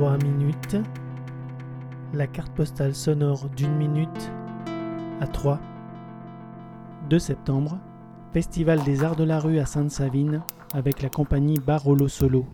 3 minutes. La carte postale sonore d'une minute à 3. 2 septembre, Festival des Arts de la Rue à Sainte-Savine avec la compagnie Barolo Solo.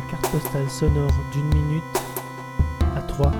La carte postale sonore d'une minute à 3.